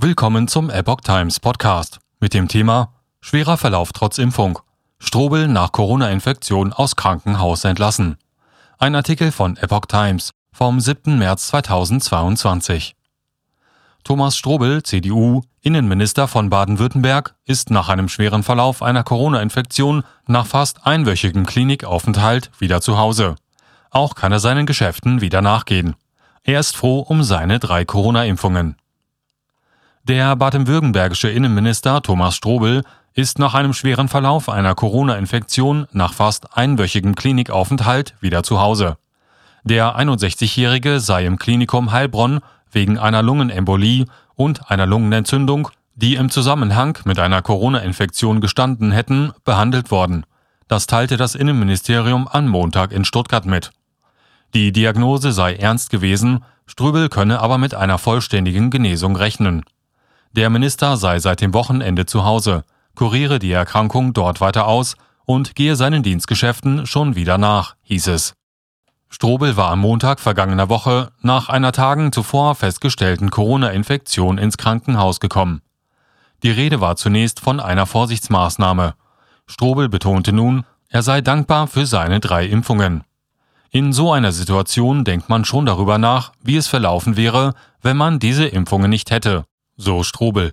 Willkommen zum Epoch Times Podcast mit dem Thema Schwerer Verlauf trotz Impfung. Strobel nach Corona-Infektion aus Krankenhaus entlassen. Ein Artikel von Epoch Times vom 7. März 2022. Thomas Strobel, CDU, Innenminister von Baden-Württemberg, ist nach einem schweren Verlauf einer Corona-Infektion nach fast einwöchigem Klinikaufenthalt wieder zu Hause. Auch kann er seinen Geschäften wieder nachgehen. Er ist froh um seine drei Corona-Impfungen. Der baden-württembergische Innenminister Thomas Strobel ist nach einem schweren Verlauf einer Corona-Infektion nach fast einwöchigem Klinikaufenthalt wieder zu Hause. Der 61-Jährige sei im Klinikum Heilbronn wegen einer Lungenembolie und einer Lungenentzündung, die im Zusammenhang mit einer Corona-Infektion gestanden hätten, behandelt worden. Das teilte das Innenministerium am Montag in Stuttgart mit. Die Diagnose sei ernst gewesen, Ströbel könne aber mit einer vollständigen Genesung rechnen. Der Minister sei seit dem Wochenende zu Hause, kuriere die Erkrankung dort weiter aus und gehe seinen Dienstgeschäften schon wieder nach, hieß es. Strobel war am Montag vergangener Woche nach einer Tagen zuvor festgestellten Corona-Infektion ins Krankenhaus gekommen. Die Rede war zunächst von einer Vorsichtsmaßnahme. Strobel betonte nun, er sei dankbar für seine drei Impfungen. In so einer Situation denkt man schon darüber nach, wie es verlaufen wäre, wenn man diese Impfungen nicht hätte, so Strobel.